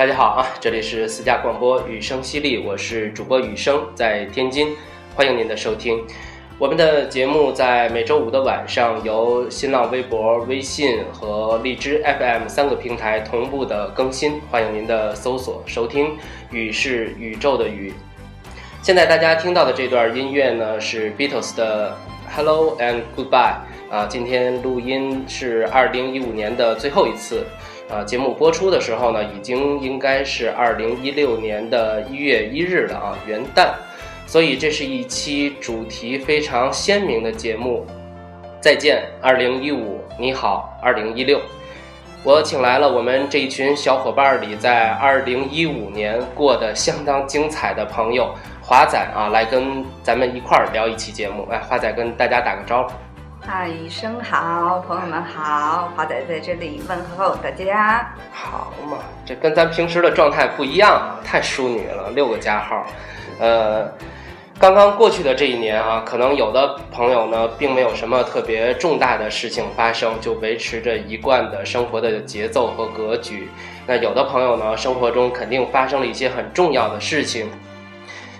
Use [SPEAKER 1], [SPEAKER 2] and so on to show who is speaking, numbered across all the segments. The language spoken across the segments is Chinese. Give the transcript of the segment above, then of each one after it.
[SPEAKER 1] 大家好啊，这里是私家广播雨声犀利，我是主播雨声，在天津，欢迎您的收听。我们的节目在每周五的晚上由新浪微博、微信和荔枝 FM 三个平台同步的更新，欢迎您的搜索收听。雨是宇宙的雨。现在大家听到的这段音乐呢，是 Beatles 的 Hello and Goodbye 啊。今天录音是二零一五年的最后一次。啊，节目播出的时候呢，已经应该是二零一六年的一月一日了啊，元旦，所以这是一期主题非常鲜明的节目。再见，二零一五，你好，二零一六。我请来了我们这一群小伙伴里，在二零一五年过得相当精彩的朋友，华仔啊，来跟咱们一块儿聊一期节目。来，华仔跟大家打个招呼。
[SPEAKER 2] 嗨，医生好，朋友们好，华仔在这里问候大家。
[SPEAKER 1] 好嘛，这跟咱平时的状态不一样，太淑女了，六个加号。呃，刚刚过去的这一年啊，可能有的朋友呢，并没有什么特别重大的事情发生，就维持着一贯的生活的节奏和格局。那有的朋友呢，生活中肯定发生了一些很重要的事情，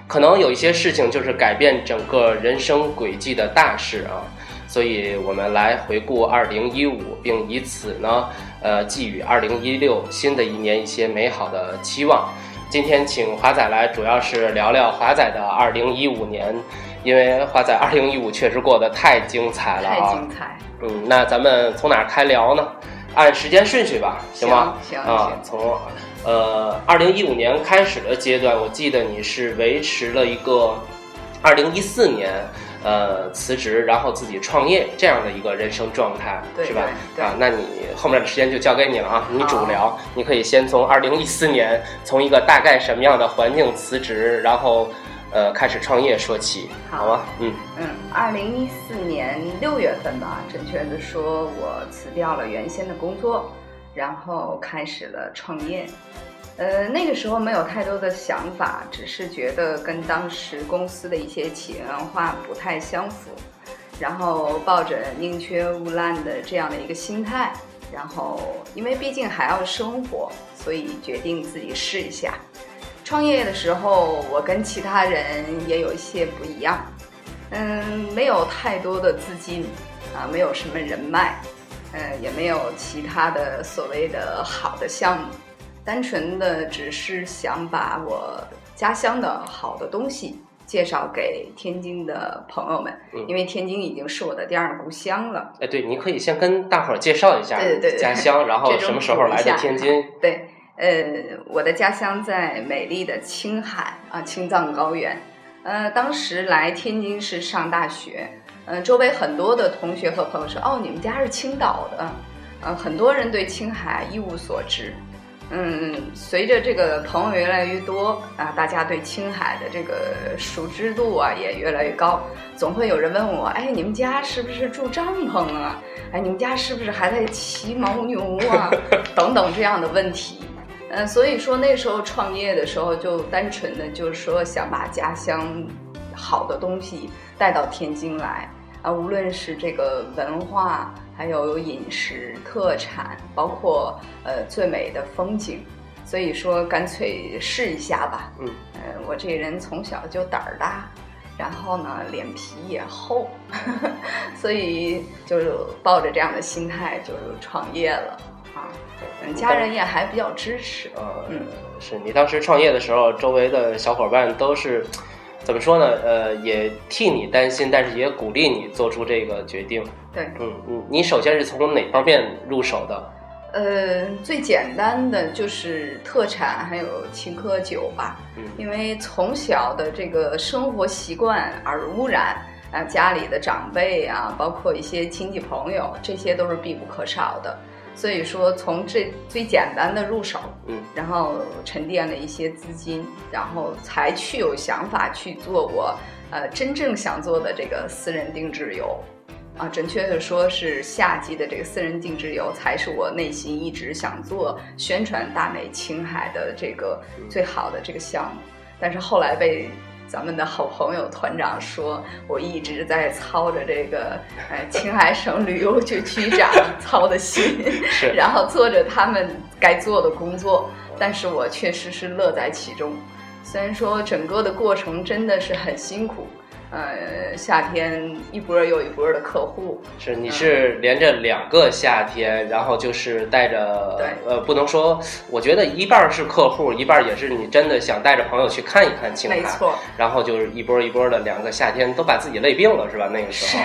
[SPEAKER 1] 可能有一些事情就是改变整个人生轨迹的大事啊。所以我们来回顾二零一五，并以此呢，呃，寄予二零一六新的一年一些美好的期望。今天请华仔来，主要是聊聊华仔的二零一五年，因为华仔二零一五确实过得太精彩了啊！
[SPEAKER 2] 太精彩。
[SPEAKER 1] 嗯，那咱们从哪开聊呢？按时间顺序吧，行吗？
[SPEAKER 2] 行啊，
[SPEAKER 1] 从呃二零一五年开始的阶段，我记得你是维持了一个二零一四年。呃，辞职然后自己创业这样的一个人生状态，是吧？啊，那你后面的时间就交给你了啊！你主聊，你可以先从二零一四年从一个大概什么样的环境辞职，然后呃开始创业说起，好吗？
[SPEAKER 2] 嗯嗯，二零一四年六月份吧，准确的说，我辞掉了原先的工作，然后开始了创业。呃，那个时候没有太多的想法，只是觉得跟当时公司的一些企业文化不太相符，然后抱着宁缺毋滥的这样的一个心态，然后因为毕竟还要生活，所以决定自己试一下。创业的时候，我跟其他人也有一些不一样，嗯，没有太多的资金，啊，没有什么人脉，嗯，也没有其他的所谓的好的项目。单纯的只是想把我家乡的好的东西介绍给天津的朋友们，因为天津已经是我的第二故乡了。
[SPEAKER 1] 哎，对，你可以先跟大伙儿介绍一下家乡，然后什么时候来的天津？
[SPEAKER 2] 对，呃，我的家乡在美丽的青海啊，青藏高原。呃，当时来天津是上大学，嗯，周围很多的同学和朋友说：“哦，你们家是青岛的。”呃，很多人对青海一无所知。嗯，随着这个朋友越来越多啊，大家对青海的这个熟知度啊也越来越高。总会有人问我，哎，你们家是不是住帐篷啊？哎，你们家是不是还在骑牦牛啊？等等这样的问题。嗯，所以说那时候创业的时候，就单纯的就是说想把家乡好的东西带到天津来啊，无论是这个文化。还有饮食特产，包括呃最美的风景，所以说干脆试一下吧。嗯，呃，我这人从小就胆儿大，然后呢脸皮也厚，所以就是抱着这样的心态就创业了啊。嗯，家人也还比较支持。
[SPEAKER 1] 呃，嗯，是你当时创业的时候，周围的小伙伴都是。怎么说呢？呃，也替你担心，但是也鼓励你做出这个决定。
[SPEAKER 2] 对，
[SPEAKER 1] 嗯嗯，你首先是从哪方面入手的？
[SPEAKER 2] 呃，最简单的就是特产，还有青稞酒吧。
[SPEAKER 1] 嗯，
[SPEAKER 2] 因为从小的这个生活习惯耳濡目染啊，家里的长辈啊，包括一些亲戚朋友，这些都是必不可少的。所以说，从这最简单的入手，
[SPEAKER 1] 嗯，
[SPEAKER 2] 然后沉淀了一些资金，然后才去有想法去做我，呃，真正想做的这个私人定制游，啊，准确的说是夏季的这个私人定制游，才是我内心一直想做宣传大美青海的这个最好的这个项目，但是后来被咱们的好朋友团长说，我一直在操着这个呃青海省旅游局局长 操的心，然后做着他们该做的工作，但是我确实是乐在其中。虽然说整个的过程真的是很辛苦。呃，夏天一波又一波的客户，
[SPEAKER 1] 是你是连着两个夏天，然后就是带着，呃，不能说，我觉得一半是客户，一半也是你真的想带着朋友去看一看青海，
[SPEAKER 2] 没错。
[SPEAKER 1] 然后就是一波一波的两个夏天，都把自己累病了，是吧？那个时
[SPEAKER 2] 候，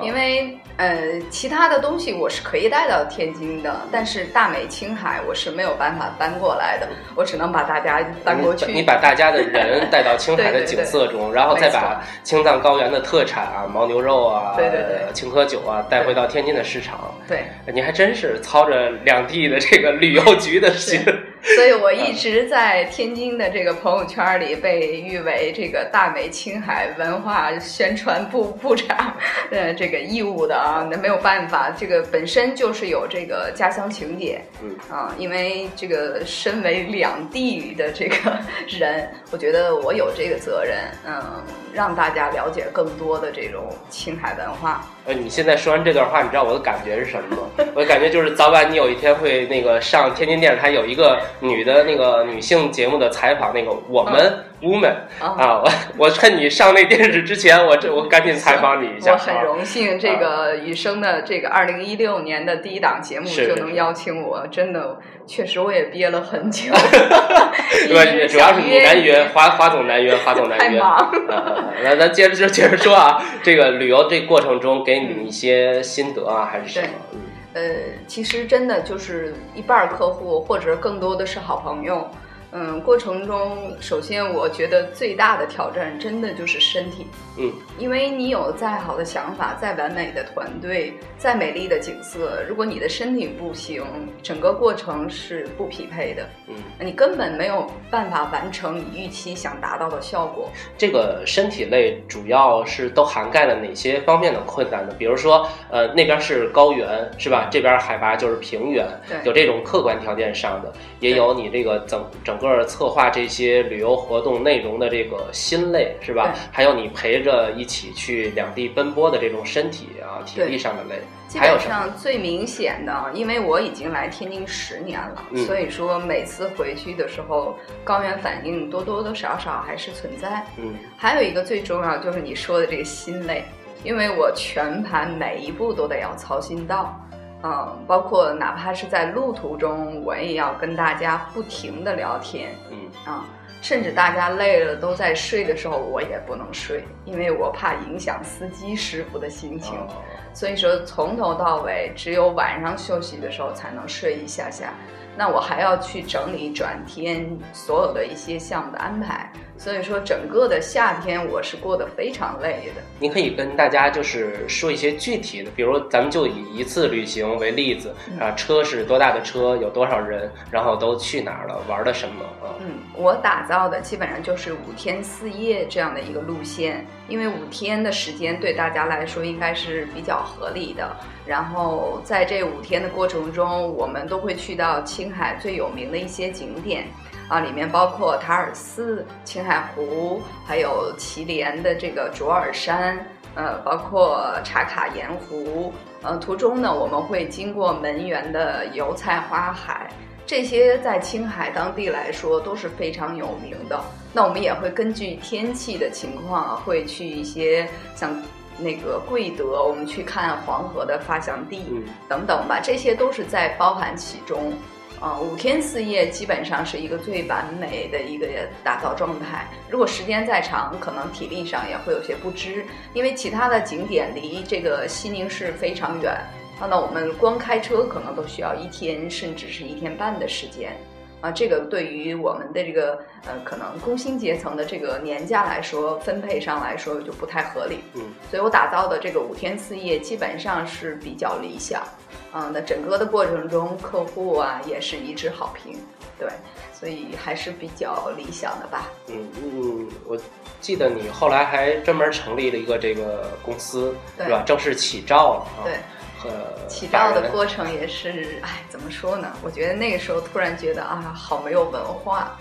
[SPEAKER 2] 是因为。呃，其他的东西我是可以带到天津的，但是大美青海我是没有办法搬过来的，我只能把大家搬过去。
[SPEAKER 1] 你把大家的人 带到青海的景色中，然后再把青藏高原的特产啊，牦牛肉啊，
[SPEAKER 2] 对对对，
[SPEAKER 1] 青稞酒啊带回到天津的市场。
[SPEAKER 2] 对，
[SPEAKER 1] 你还真是操着两地的这个旅游局的心。
[SPEAKER 2] 所以我一直在天津的这个朋友圈里被誉为这个大美青海文化宣传部部长，呃，这个义务的啊，那没有办法，这个本身就是有这个家乡情节，
[SPEAKER 1] 嗯
[SPEAKER 2] 啊，因为这个身为两地的这个人，我觉得我有这个责任，嗯，让大家了解更多的这种青海文化。
[SPEAKER 1] 呃，你现在说完这段话，你知道我的感觉是什么吗？我的感觉就是早晚你有一天会那个上天津电视台有一个女的那个女性节目的采访，那个我们 woman 啊，我 我趁你上那电视之前，我这我赶紧采访你一下。
[SPEAKER 2] 我很荣幸，这个雨生的这个二零一六年的第一档节目就能邀请我，真的确实我也憋了很久。
[SPEAKER 1] 对，主要是你难约，华华总难约，华总难约。太
[SPEAKER 2] 忙。
[SPEAKER 1] 来，咱接着就接着说啊，这个旅游这过程中。给你一些心得啊，还是什么？
[SPEAKER 2] 呃，其实真的就是一半客户，或者更多的是好朋友。嗯，过程中，首先我觉得最大的挑战真的就是身体。
[SPEAKER 1] 嗯，
[SPEAKER 2] 因为你有再好的想法，再完美的团队，再美丽的景色，如果你的身体不行，整个过程是不匹配的。
[SPEAKER 1] 嗯，
[SPEAKER 2] 你根本没有办法完成你预期想达到的效果。
[SPEAKER 1] 这个身体类主要是都涵盖了哪些方面的困难呢？比如说，呃，那边是高原，是吧？这边海拔就是平原，有这种客观条件上的，也有你这个整整。个策划这些旅游活动内容的这个心累是吧？还有你陪着一起去两地奔波的这种身体啊体力上的累。
[SPEAKER 2] 基本上最明显的，因为我已经来天津十年了，所以说每次回去的时候，高原反应多多多少少还是存在。
[SPEAKER 1] 嗯，
[SPEAKER 2] 还有一个最重要就是你说的这个心累，因为我全盘每一步都得要操心到。嗯，包括哪怕是在路途中，我也要跟大家不停的聊天。
[SPEAKER 1] 嗯
[SPEAKER 2] 啊，甚至大家累了都在睡的时候，我也不能睡，因为我怕影响司机师傅的心情。所以说，从头到尾，只有晚上休息的时候才能睡一下下。那我还要去整理转天所有的一些项目的安排。所以说，整个的夏天我是过得非常累的。
[SPEAKER 1] 你可以跟大家就是说一些具体的，比如咱们就以一次旅行为例子啊，车是多大的车，有多少人，然后都去哪儿了，玩的什么啊？
[SPEAKER 2] 嗯，我打造的基本上就是五天四夜这样的一个路线，因为五天的时间对大家来说应该是比较合理的。然后在这五天的过程中，我们都会去到青海最有名的一些景点。啊，里面包括塔尔寺、青海湖，还有祁连的这个卓尔山，呃，包括茶卡盐湖，呃，途中呢，我们会经过门源的油菜花海，这些在青海当地来说都是非常有名的。那我们也会根据天气的情况，会去一些像那个贵德，我们去看黄河的发祥地等等吧，这些都是在包含其中。啊，五天四夜基本上是一个最完美的一个打造状态。如果时间再长，可能体力上也会有些不支，因为其他的景点离这个西宁市非常远。那我们光开车可能都需要一天，甚至是一天半的时间。啊，这个对于我们的这个呃，可能工薪阶层的这个年假来说，分配上来说就不太合理。
[SPEAKER 1] 嗯，
[SPEAKER 2] 所以我打造的这个五天四夜基本上是比较理想。嗯，那整个的过程中，客户啊也是一致好评。对，所以还是比较理想的吧。
[SPEAKER 1] 嗯嗯，我记得你后来还专门成立了一个这个公司，是吧？正式起照了。
[SPEAKER 2] 对。起照的过程也是，哎，怎么说呢？我觉得那个时候突然觉得啊，好没有文化。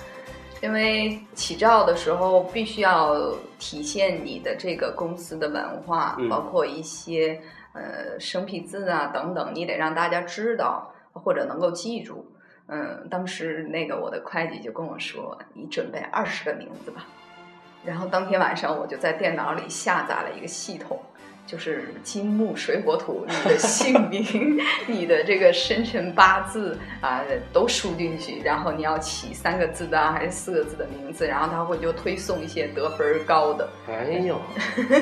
[SPEAKER 2] 因为起照的时候必须要体现你的这个公司的文化，
[SPEAKER 1] 嗯
[SPEAKER 2] 包括一些呃生僻字啊等等，你得让大家知道或者能够记住。嗯，当时那个我的会计就跟我说：“你准备二十个名字吧。”然后当天晚上我就在电脑里下载了一个系统，就是金木水火土，你的姓名、你的这个生辰八字啊、都输进去，然后你要起三个字的啊还是四个字的名字，然后他会就推送一些得分儿高的。
[SPEAKER 1] 哎呦，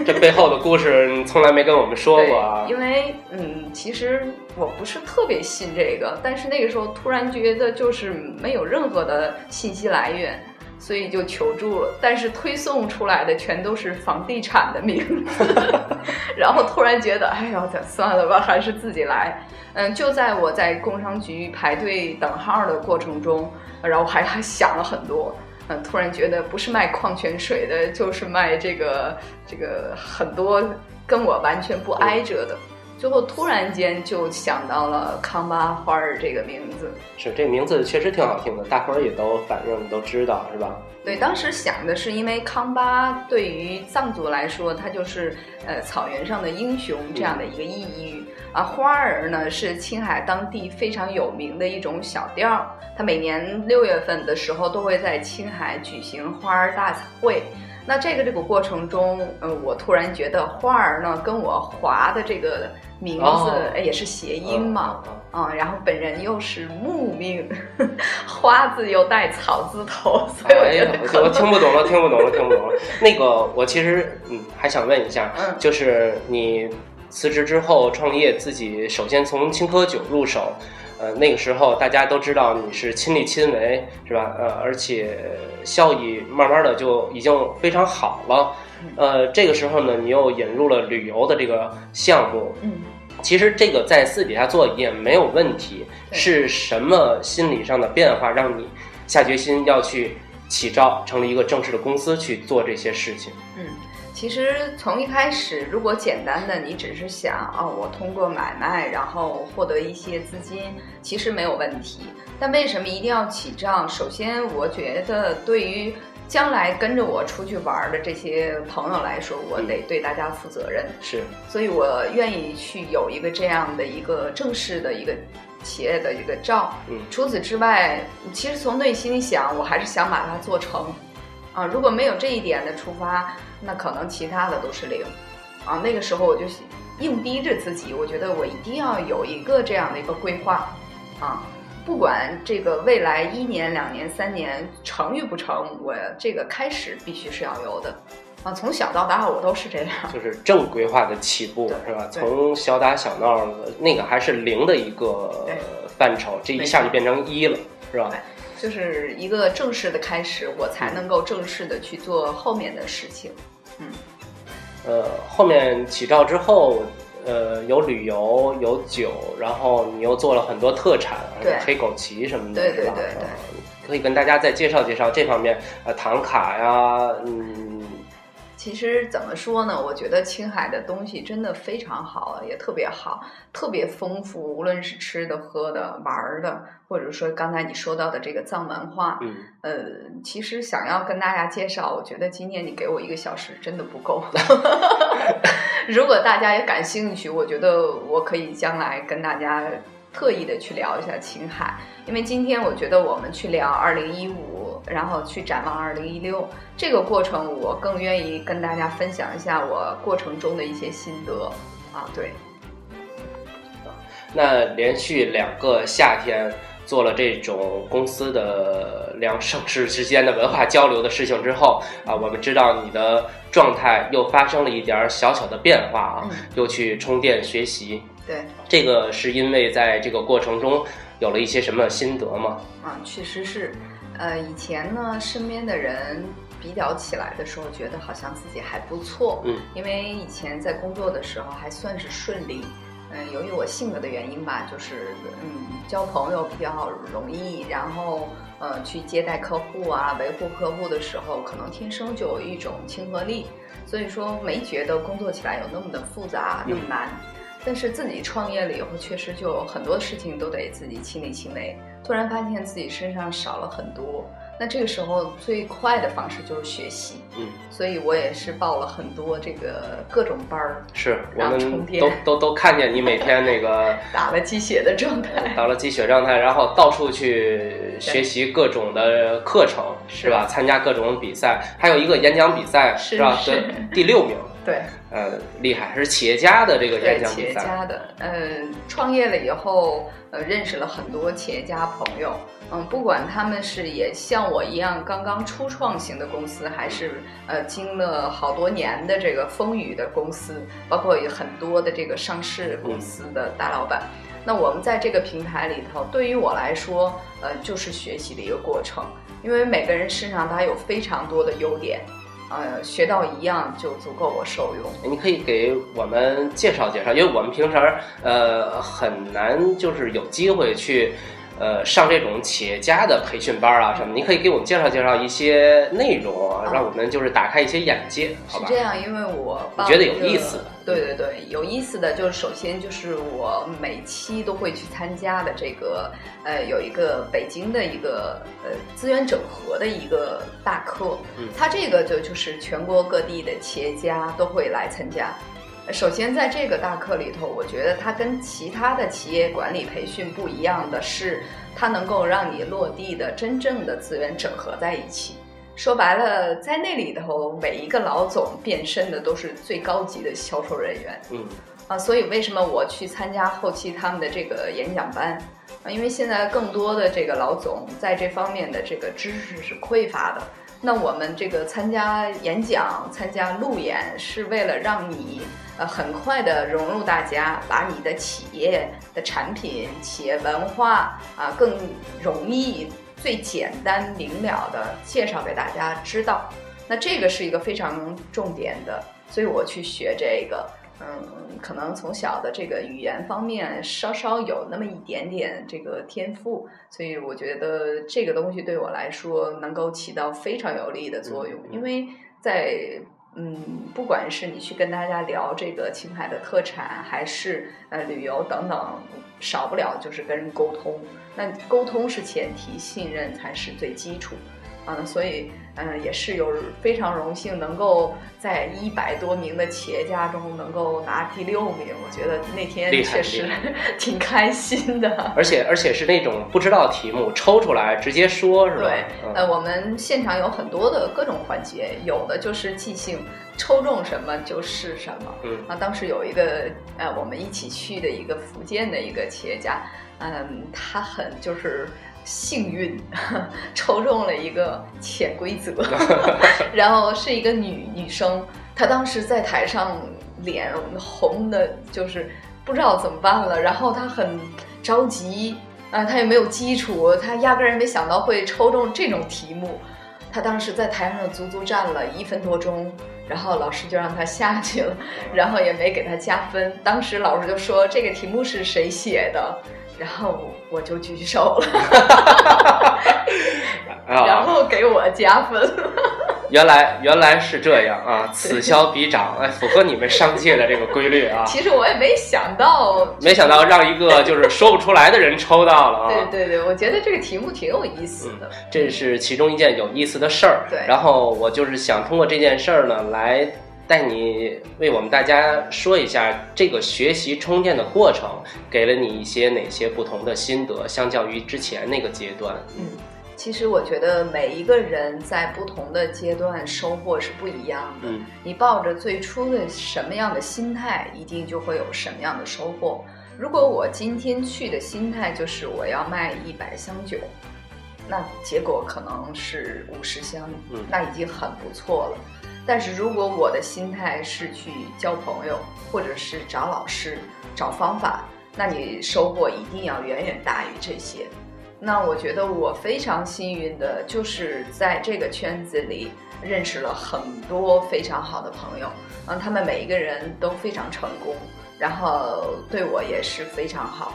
[SPEAKER 1] 这背后的故事你从来没跟我们说过啊，！
[SPEAKER 2] 因为嗯，其实我不是特别信这个，但是那个时候突然觉得就是没有任何的信息来源，所以就求助了。但是推送出来的全都是房地产的名字，然后突然觉得，哎呦，这算了吧，还是自己来。嗯，就在我在工商局排队等号的过程中，然后还还想了很多。嗯，突然觉得不是卖矿泉水的，就是卖这个这个很多跟我完全不挨着的。最后突然间就想到了康巴花儿这个名字。
[SPEAKER 1] 是这名字确实挺好听的，大伙儿也都反正都知道是吧？
[SPEAKER 2] 对，当时想的是，因为康巴对于藏族来说，它就是呃草原上的英雄这样的一个意义。啊，花儿呢是青海当地非常有名的一种小调，它每年六月份的时候都会在青海举行花儿大会。那这个这个过程中，呃，我突然觉得花儿呢跟我划的这个名字、也是谐音嘛，
[SPEAKER 1] 嗯
[SPEAKER 2] 然后本人又是木命，花字又带草字头，所以我觉得，可
[SPEAKER 1] 我听不懂了，听不懂了，听不懂了。那个，我其实嗯，还想问一下，
[SPEAKER 2] 嗯
[SPEAKER 1] 就是你辞职之后创业，自己首先从青稞酒入手，呃，那个时候大家都知道你是亲力亲为，是吧？呃，而且效益慢慢的就已经非常好了。呃，这个时候呢，你又引入了旅游的这个项目，
[SPEAKER 2] 嗯。
[SPEAKER 1] 其实这个在私底下做也没有问题，是什么心理上的变化让你下决心要去起招，成立一个正式的公司去做这些事情？
[SPEAKER 2] 嗯，其实从一开始，如果简单的你只是想哦，我通过买卖然后获得一些资金，其实没有问题。但为什么一定要起账？首先，我觉得对于将来跟着我出去玩的这些朋友来说，我得对大家负责任。
[SPEAKER 1] 是，
[SPEAKER 2] 所以我愿意去有一个这样的一个正式的一个企业的一个照。
[SPEAKER 1] 嗯
[SPEAKER 2] 除此之外，其实从内心里想，我还是想把它做成。啊，如果没有这一点的出发，那可能其他的都是零。啊，那个时候我就硬逼着自己，我觉得我一定要有一个这样的一个规划。啊，不管这个未来一年、两年、三年成与不成，我这个开始必须是要有的。啊，从小到大我都是这样。
[SPEAKER 1] 就是正规化的起步，是吧？从小打小闹那个还是零的一个
[SPEAKER 2] 对
[SPEAKER 1] 范畴，这一下就变成一了，是吧？
[SPEAKER 2] 对就是一个正式的开始，我才能够正式的去做后面的事情。
[SPEAKER 1] 嗯呃，后面起照之后，呃，有旅游，有酒，然后你又做了很多特产，黑枸杞什么的，
[SPEAKER 2] 对？对对
[SPEAKER 1] 可以跟大家再介绍介绍这方面，呃，唐卡呀，嗯，
[SPEAKER 2] 其实怎么说呢？我觉得青海的东西真的非常好，也特别好，特别丰富，无论是吃的、喝的、玩儿的，或者说刚才你说到的这个藏文化，
[SPEAKER 1] 嗯，
[SPEAKER 2] 呃，其实想要跟大家介绍，我觉得今天你给我一个小时真的不够。如果大家也感兴趣，我觉得我可以将来跟大家特意的去聊一下青海，因为今天我觉得我们去聊二零一五，然后去展望二零一六这个过程，我更愿意跟大家分享一下我过程中的一些心得啊，对。
[SPEAKER 1] 那连续两个夏天做了这种公司的两省市之间的文化交流的事情之后啊，我们知道你的状态又发生了一点儿小小的变化啊，
[SPEAKER 2] 嗯
[SPEAKER 1] 又去充电学习。
[SPEAKER 2] 对，
[SPEAKER 1] 这个是因为在这个过程中有了一些什么心得吗？
[SPEAKER 2] 啊，确实是，呃，以前呢，身边的人比较起来的时候，觉得好像自己还不错，
[SPEAKER 1] 嗯，
[SPEAKER 2] 因为以前在工作的时候还算是顺利，嗯、由于我性格的原因吧，就是嗯，交朋友比较容易，然后呃，去接待客户啊，维护客户的时候，可能天生就有一种亲和力，所以说没觉得工作起来有那么的复杂，那么难。但是自己创业了以后，确实就很多事情都得自己亲力亲为。突然发现自己身上少了很多，那这个时候最快的方式就是学习，
[SPEAKER 1] 嗯，
[SPEAKER 2] 所以我也是报了很多这个各种班儿，
[SPEAKER 1] 是我们都都都看见你每天那个
[SPEAKER 2] 打了鸡血的状态。
[SPEAKER 1] 打了鸡血状态，然后到处去学习各种的课程，
[SPEAKER 2] 是
[SPEAKER 1] 是吧？参加各种比赛，还有一个演讲比赛，
[SPEAKER 2] 是
[SPEAKER 1] 吧？
[SPEAKER 2] 是
[SPEAKER 1] 得第六名，
[SPEAKER 2] 对
[SPEAKER 1] 呃，厉害，是企业家的这个
[SPEAKER 2] 对，
[SPEAKER 1] 演讲
[SPEAKER 2] 企业。家的，嗯，创业了以后，呃，认识了很多企业家朋友，嗯，不管他们是也像我一样刚刚初创型的公司，还是呃经了好多年的这个风雨的公司，包括有很多的这个上市公司的大老板。那我们在这个平台里头，对于我来说，呃，就是学习的一个过程，因为每个人身上他有非常多的优点，呃，学到一样就足够我受用。
[SPEAKER 1] 你可以给我们介绍介绍，因为我们平时呃很难就是有机会去呃上这种企业家的培训班啊什么，你可以给我们介绍介绍一些内容啊，让我们就是打开一些眼界，好吧？
[SPEAKER 2] 是这？样，因为我
[SPEAKER 1] 你觉得有意思的
[SPEAKER 2] 对对对，有意思的就是首先就是我每期都会去参加的这个呃有一个北京的一个呃资源整合的一个大课，
[SPEAKER 1] 嗯。
[SPEAKER 2] 它这个就就是全国各地的企业家都会来参加。首先，在这个大课里头，我觉得它跟其他的企业管理培训不一样的是，它能够让你落地的真正的资源整合在一起。说白了，在那里头，每一个老总变身的都是最高级的销售人员
[SPEAKER 1] 嗯
[SPEAKER 2] 啊，所以为什么我去参加后期他们的这个演讲班啊？因为现在更多的这个老总在这方面的这个知识是匮乏的。那我们这个参加演讲、参加路演，是为了让你呃很快的融入大家，把你的企业的产品、企业文化啊更容易、最简单明了的介绍给大家知道。那这个是一个非常重点的，所以我去学这个。嗯，可能从小的这个语言方面稍稍有那么一点点这个天赋，所以我觉得这个东西对我来说能够起到非常有利的作用因为在。嗯，不管是你去跟大家聊这个青海的特产，还是呃旅游等等，少不了就是跟人沟通。那沟通是前提，信任才是最基础。啊，所以嗯、呃也是有非常荣幸能够在一百多名的企业家中能够拿第六名，我觉得那天确实 挺开心的。
[SPEAKER 1] 而且而且是那种不知道题目抽出来直接说，是吧？
[SPEAKER 2] 对，
[SPEAKER 1] 嗯
[SPEAKER 2] 呃，我们现场有很多的各种环节，有的就是即兴，抽中什么就是什么。
[SPEAKER 1] 嗯
[SPEAKER 2] 啊，当时有一个呃，我们一起去的一个福建的一个企业家，嗯，他很就是幸运，抽中了一个潜规则，然后是一个女女生，她当时在台上脸红的，就是不知道怎么办了，然后她很着急，啊、她也没有基础，她压根儿没想到会抽中这种题目，她当时在台上足足站了一分多钟。然后老师就让她下去了，然后也没给她加分。当时老师就说这个题目是谁写的，然后我就举手了，然
[SPEAKER 1] 啊，
[SPEAKER 2] 后给我加分。
[SPEAKER 1] 原来原来是这样啊，此消彼长，哎，符合你们商界的这个规律啊。
[SPEAKER 2] 其实我也没想到，
[SPEAKER 1] 没想到让一个就是说不出来的人抽到了啊！
[SPEAKER 2] 对对对，我觉得这个题目挺有意思的。
[SPEAKER 1] 这是其中一件有意思的事儿。
[SPEAKER 2] 对
[SPEAKER 1] 然后我就是想通过这件事儿呢，来带你为我们大家说一下这个学习充电的过程，给了你一些哪些不同的心得，相较于之前那个阶段。
[SPEAKER 2] 嗯，其实我觉得每一个人在不同的阶段收获是不一样的。
[SPEAKER 1] 嗯
[SPEAKER 2] 你抱着最初的什么样的心态，一定就会有什么样的收获。如果我今天去的心态就是我要卖一百箱酒，那结果可能是五十箱，
[SPEAKER 1] 嗯
[SPEAKER 2] 那已经很不错了。但是如果我的心态是去交朋友，或者是找老师、找方法，那你收获一定要远远大于这些。那我觉得我非常幸运的，就是在这个圈子里认识了很多非常好的朋友，嗯，他们每一个人都非常成功，然后对我也是非常好。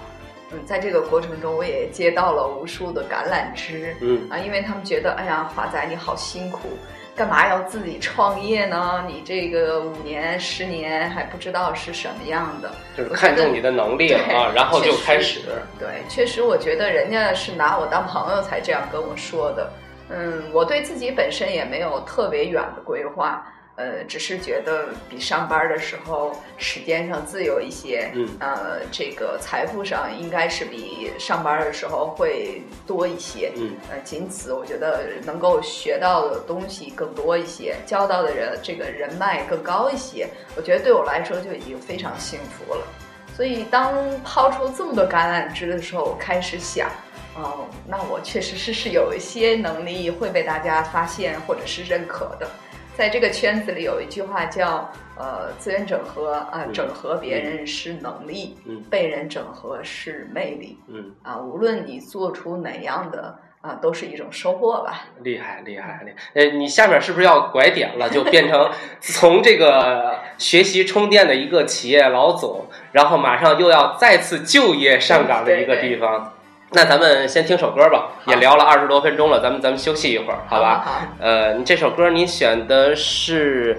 [SPEAKER 2] 嗯，在这个过程中，我也接到了无数的橄榄枝，
[SPEAKER 1] 嗯
[SPEAKER 2] 啊，因为他们觉得，哎呀，华仔你好辛苦，干嘛要自己创业呢？你这个五年、十年还不知道是什么样的。
[SPEAKER 1] 就是看中你的能力了啊，然后就开始。
[SPEAKER 2] 对，确实，我觉得人家是拿我当朋友才这样跟我说的。嗯，我对自己本身也没有特别远的规划，呃，只是觉得比上班的时候时间上自由一些，
[SPEAKER 1] 嗯，
[SPEAKER 2] 呃，这个财富上应该是比上班的时候会多一些，
[SPEAKER 1] 嗯，
[SPEAKER 2] 呃，仅此我觉得能够学到的东西更多一些，交到的人这个人脉更高一些，我觉得对我来说就已经非常幸福了。所以当抛出这么多橄榄枝的时候，我开始想。哦，那我确实是是有一些能力会被大家发现或者是认可的，在这个圈子里有一句话叫呃资源整合啊，整合别人是能力，
[SPEAKER 1] 嗯，
[SPEAKER 2] 被人整合是魅力，
[SPEAKER 1] 嗯
[SPEAKER 2] 啊，无论你做出哪样的啊，都是一种收获吧。
[SPEAKER 1] 厉害厉害厉害！呃，你下面是不是要拐点了？就变成 从这个学习充电的一个企业老总，然后马上又要再次就业上岗的一个地方。那咱们先听首歌吧，也聊了二十多分钟了，咱们咱们休息一会儿，
[SPEAKER 2] 好
[SPEAKER 1] 吧？
[SPEAKER 2] 好。
[SPEAKER 1] 呃，你这首歌你选的是《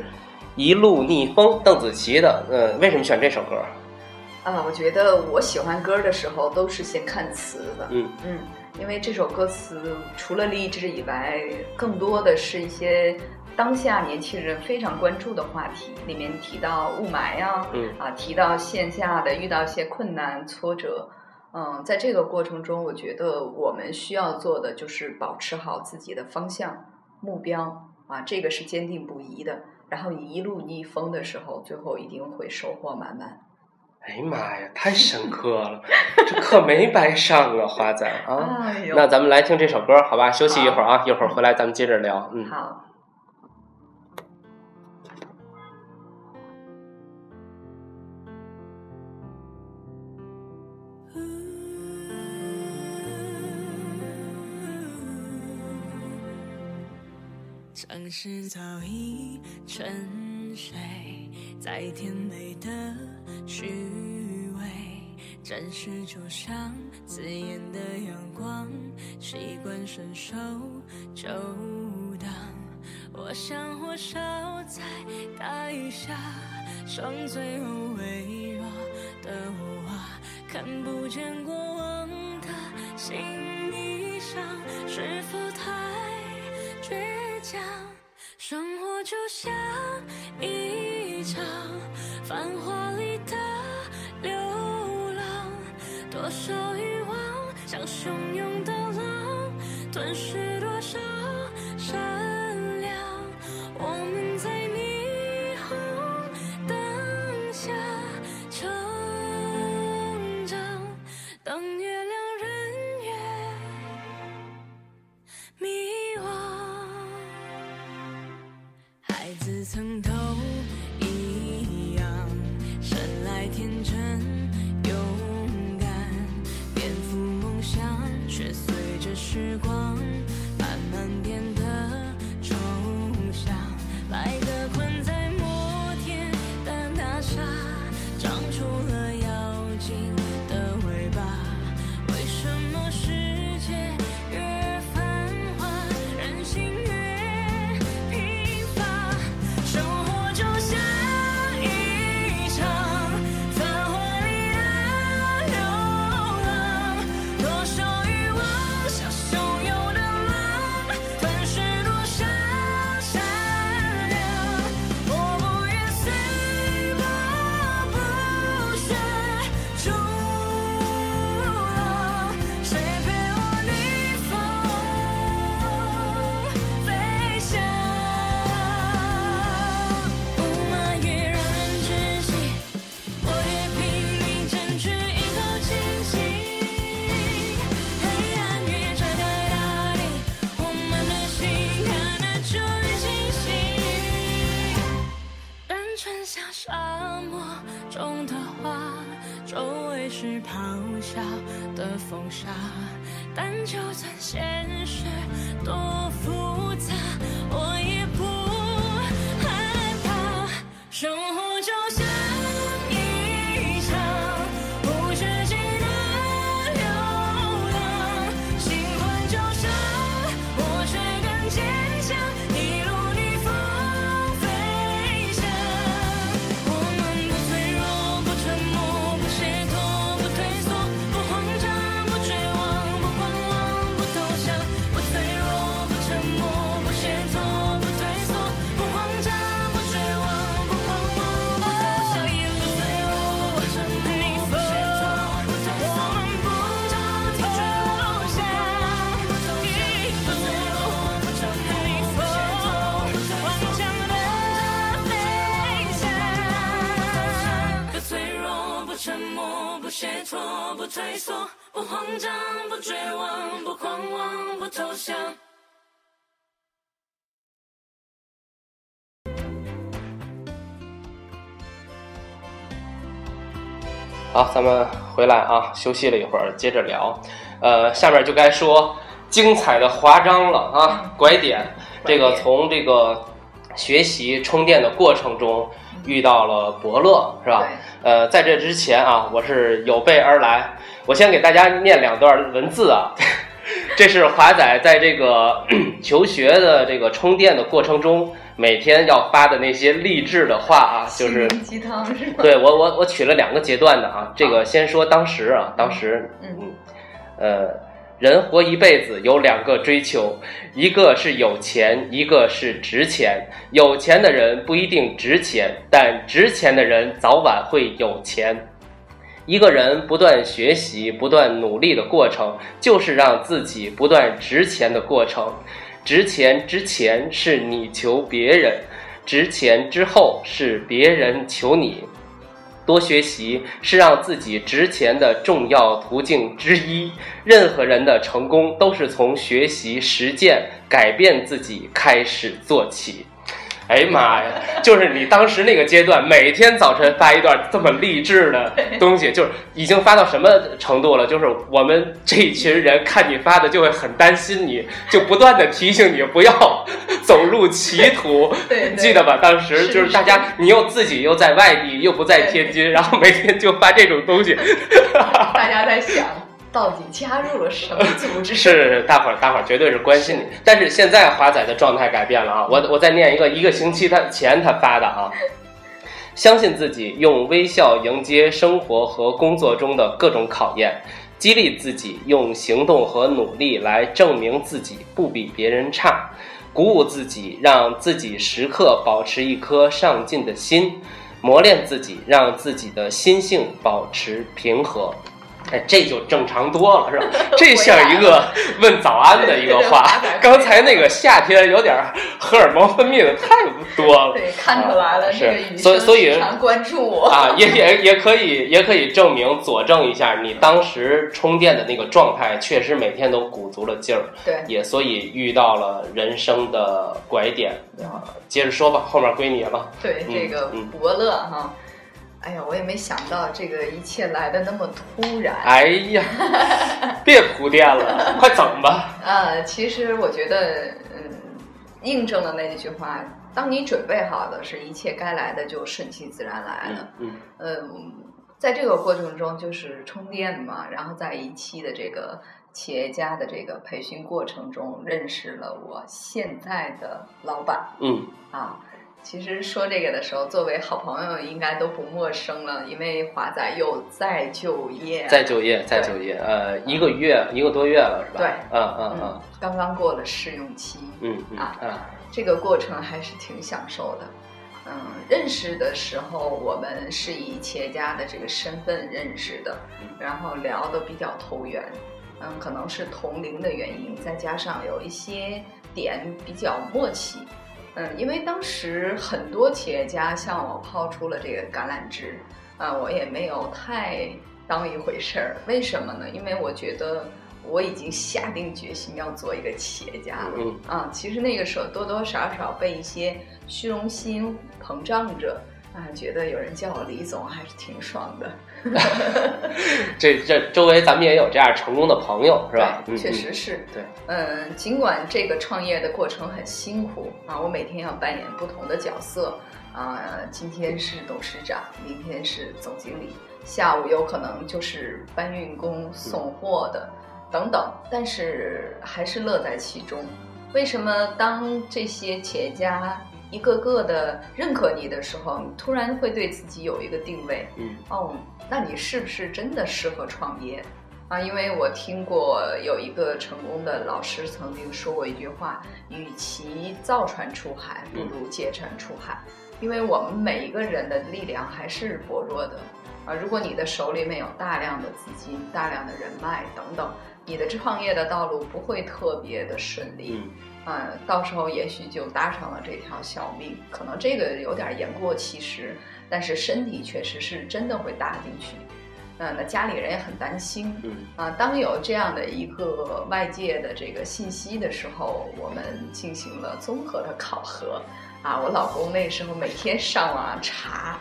[SPEAKER 1] 一路逆风》，邓紫棋的。嗯，为什么选这首歌？
[SPEAKER 2] 啊，我觉得我喜欢歌的时候都是先看词的。
[SPEAKER 1] 嗯
[SPEAKER 2] 嗯，因为这首歌词除了励志以外，更多的是一些当下年轻人非常关注的话题，里面提到雾霾呀，
[SPEAKER 1] 嗯
[SPEAKER 2] 啊，提到线下的遇到一些困难挫折。嗯，在这个过程中，我觉得我们需要做的就是保持好自己的方向目标啊，这个是坚定不移的。然后你一路逆风的时候，最后一定会收获满满。
[SPEAKER 1] 哎呀妈呀，太深刻了，这课没白上啊，华仔啊！
[SPEAKER 2] 哎
[SPEAKER 1] 那咱们来听这首歌，好吧？休息一会儿啊，一会儿回来咱们接着聊。嗯。
[SPEAKER 2] 好。
[SPEAKER 3] 城市早已沉睡在甜美的虚伪，暂时就像刺眼的阳光，习惯伸手就挡。我像火烧在大雨下，伤最后微弱的我啊，看不见过往的心讲？生活就像一场繁华里的流浪，多少欲望像汹涌的浪，吞噬曾都一样，生来天真勇敢，颠覆梦想，却随着时光慢慢变得不退缩，不慌张，不绝望，不狂妄，不投降。
[SPEAKER 1] 好，咱们回来啊，休息了一会儿，接着聊。呃，下面就该说精彩的华章了啊，拐点。这个从这个学习充电的过程中遇到了伯乐，是吧？呃，在这之前啊，我是有备而来，我先给大家念两段文字啊。这是华仔在这个 求学的这个充电的过程中，每天要发的那些励志的话啊，就是
[SPEAKER 2] 鸡汤是吗？
[SPEAKER 1] 对我我我取了两个阶段的啊，这个先说当时啊，当时
[SPEAKER 2] 嗯
[SPEAKER 1] 呃，人活一辈子有两个追求，一个是有钱，一个是值钱。有钱的人不一定值钱，但值钱的人早晚会有钱。一个人不断学习、不断努力的过程，就是让自己不断值钱的过程。值钱之前是你求别人，值钱之后是别人求你。多学习是让自己值钱的重要途径之一。任何人的成功都是从学习、实践、改变自己开始做起。哎呀妈呀！就是你当时那个阶段，每天早晨发一段这么励志的东西，就是已经发到什么程度了？就是我们这一群人看你发的，就会很担心你，就不断的提醒你不要走入歧途。
[SPEAKER 2] 对对
[SPEAKER 1] 记得吧？当时就是大家，你又自己又在外地，又不在天津，然后每天就发这种东西。
[SPEAKER 2] 大家在想，到底加入了什么组织？
[SPEAKER 1] 是大伙儿，大伙儿绝对是关心你。但是现在华仔的状态改变了啊！我我再念一个，一个星期他前他发的啊，相信自己，用微笑迎接生活和工作中的各种考验，激励自己，用行动和努力来证明自己不比别人差，鼓舞自己，让自己时刻保持一颗上进的心，磨练自己，让自己的心性保持平和。哎，这就正常多了，是吧？这像一个问早安的一个话。刚才那个夏天有点荷尔蒙分泌的太多了。
[SPEAKER 2] 对，看出来了，
[SPEAKER 1] 是所以所以
[SPEAKER 2] 关注我。
[SPEAKER 1] 啊，也也也可以，也可以证明佐证一下你当时充电的那个状态，确实每天都鼓足了劲儿，
[SPEAKER 2] 对，
[SPEAKER 1] 也所以遇到了人生的拐点。啊，接着说吧，后面归你了。
[SPEAKER 2] 对，
[SPEAKER 1] 嗯
[SPEAKER 2] 这个
[SPEAKER 1] 嗯
[SPEAKER 2] 伯乐哈，哎呀，我也没想到这个一切来的那么突然。
[SPEAKER 1] 哎呀，别铺垫了，快整吧。
[SPEAKER 2] 呃，其实我觉得，嗯，印证了那句话：当你准备好的是一切该来的就顺其自然来了。
[SPEAKER 1] 嗯
[SPEAKER 2] 嗯，在这个过程中就是充电嘛，然后在一期的这个企业家的这个培训过程中，认识了我现在的老板
[SPEAKER 1] 嗯
[SPEAKER 2] 啊。其实说这个的时候，作为好朋友应该都不陌生了，因为华仔又再就业，
[SPEAKER 1] 再就业，再就业，呃，一个月，一个多月了，是吧？
[SPEAKER 2] 对
[SPEAKER 1] 嗯嗯
[SPEAKER 2] 嗯，刚刚过了试用期，
[SPEAKER 1] 嗯嗯
[SPEAKER 2] 啊
[SPEAKER 1] 嗯
[SPEAKER 2] 这个过程还是挺享受的。嗯，认识的时候我们是以企业家的这个身份认识的，然后聊得比较投缘。嗯，可能是同龄的原因，再加上有一些点比较默契。嗯，因为当时很多企业家向我抛出了这个橄榄枝，啊，我也没有太当一回事儿。为什么呢？因为我觉得我已经下定决心要做一个企业家了。
[SPEAKER 1] 嗯
[SPEAKER 2] 啊，其实那个时候多多少少被一些虚荣心膨胀着，啊，觉得有人叫我李总还是挺爽的，
[SPEAKER 1] 这这周围咱们也有这样成功的朋友，是吧？
[SPEAKER 2] 确实是。
[SPEAKER 1] 对，
[SPEAKER 2] 嗯，尽管这个创业的过程很辛苦啊，我每天要扮演不同的角色啊，今天是董事长，明天是总经理，下午有可能就是搬运工、送货的等等，但是还是乐在其中。为什么当这些企业家一个个的认可你的时候，你突然会对自己有一个定位？
[SPEAKER 1] 嗯
[SPEAKER 2] 哦，那你是不是真的适合创业？啊，因为我听过有一个成功的老师曾经说过一句话：“与其造船出海，不如借船出海。”因为我们每一个人的力量还是薄弱的啊。如果你的手里面有大量的资金、大量的人脉等等，你的创业的道路不会特别的顺利。
[SPEAKER 1] 嗯
[SPEAKER 2] 啊，到时候也许就搭上了这条小命，可能这个有点言过其实，但是身体确实是真的会搭进去。嗯，那家里人也很担心。
[SPEAKER 1] 嗯
[SPEAKER 2] 啊，当有这样的一个外界的这个信息的时候，我们进行了综合的考核。啊，我老公那时候每天上网查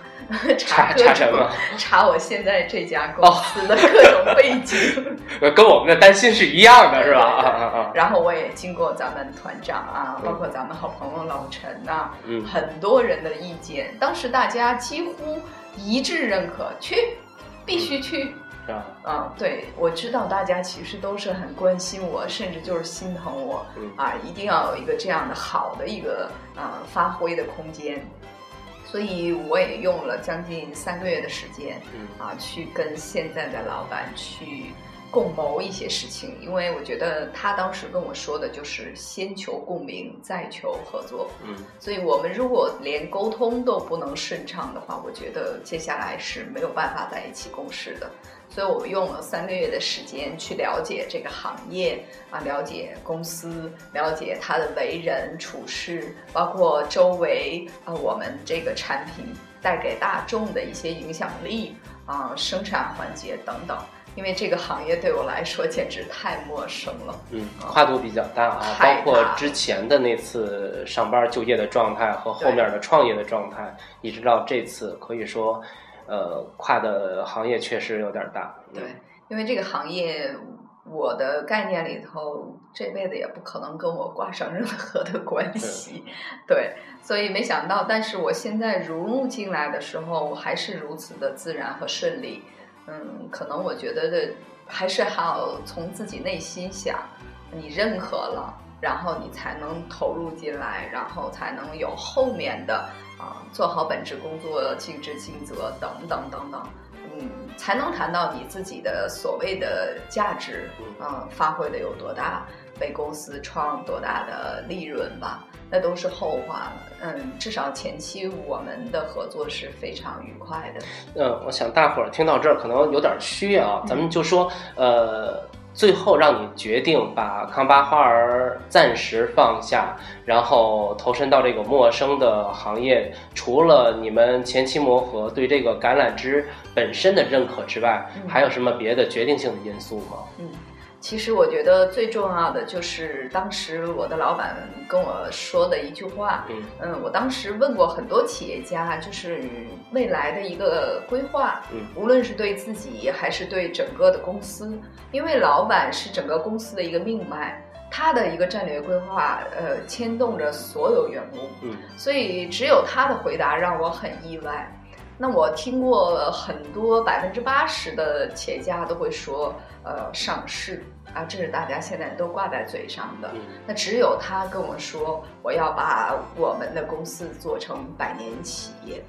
[SPEAKER 1] 查查什么
[SPEAKER 2] 查我现在这家公司的各种背景。
[SPEAKER 1] 呃跟我们的担心是一样的，是吧？
[SPEAKER 2] 然后我也经过咱们团长啊，
[SPEAKER 1] 嗯
[SPEAKER 2] 包括咱们好朋友老陈呐、
[SPEAKER 1] 嗯
[SPEAKER 2] 很多人的意见，当时大家几乎一致认可，去，必须去。
[SPEAKER 1] 是吧？
[SPEAKER 2] 啊，对，我知道大家其实都是很关心我，甚至就是心疼我
[SPEAKER 1] 嗯
[SPEAKER 2] 啊，一定要有一个这样的好的一个啊发挥的空间。所以我也用了将近三个月的时间，
[SPEAKER 1] 嗯
[SPEAKER 2] 啊，去跟现在的老板去共谋一些事情，因为我觉得他当时跟我说的就是先求共鸣，再求合作。
[SPEAKER 1] 嗯
[SPEAKER 2] 所以我们如果连沟通都不能顺畅的话，我觉得接下来是没有办法在一起共事的。所以我用了三个月的时间去了解这个行业啊，了解公司，了解他的为人处事，包括周围啊我们这个产品带给大众的一些影响力啊，生产环节等等。因为这个行业对我来说简直太陌生了。
[SPEAKER 1] 嗯，跨度比较大啊，
[SPEAKER 2] 大
[SPEAKER 1] 包括之前的那次上班就业的状态和后面的创业的状态，一直到这次，可以说，呃，跨的行业确实有点大。嗯
[SPEAKER 2] 对，因为这个行业，我的概念里头，这辈子也不可能跟我挂上任何的关系。对，所以没想到，但是我现在融入进来的时候，还是如此的自然和顺利。嗯，可能我觉得的还是要从自己内心想，你认可了。然后你才能投入进来，然后才能有后面的啊、做好本职工作、尽职尽责等等等等。嗯，才能谈到你自己的所谓的价值，嗯、发挥的有多大，为公司创多大的利润吧，那都是后话了。嗯，至少前期我们的合作是非常愉快的。
[SPEAKER 1] 嗯，我想大伙儿听到这儿可能有点虚啊，咱们就说，呃，最后让你决定把康巴花儿暂时放下，然后投身到这个陌生的行业，除了你们前期磨合对这个橄榄枝本身的认可之外，
[SPEAKER 2] 嗯
[SPEAKER 1] 还有什么别的决定性的因素吗？
[SPEAKER 2] 嗯，其实我觉得最重要的就是当时我的老板跟我说的一句话，
[SPEAKER 1] 嗯。
[SPEAKER 2] 嗯，我当时问过很多企业家，就是未来的一个规划，
[SPEAKER 1] 嗯。
[SPEAKER 2] 无论是对自己还是对整个的公司，因为老板是整个公司的一个命脉，他的一个战略规划，呃，牵动着所有员工，
[SPEAKER 1] 嗯。
[SPEAKER 2] 所以只有他的回答让我很意外。那我听过很多百分之八十的企业家都会说，呃，上市啊，这是大家现在都挂在嘴上的。
[SPEAKER 1] 嗯
[SPEAKER 2] 那只有他跟我说，我要把我们的公司做成百年企业，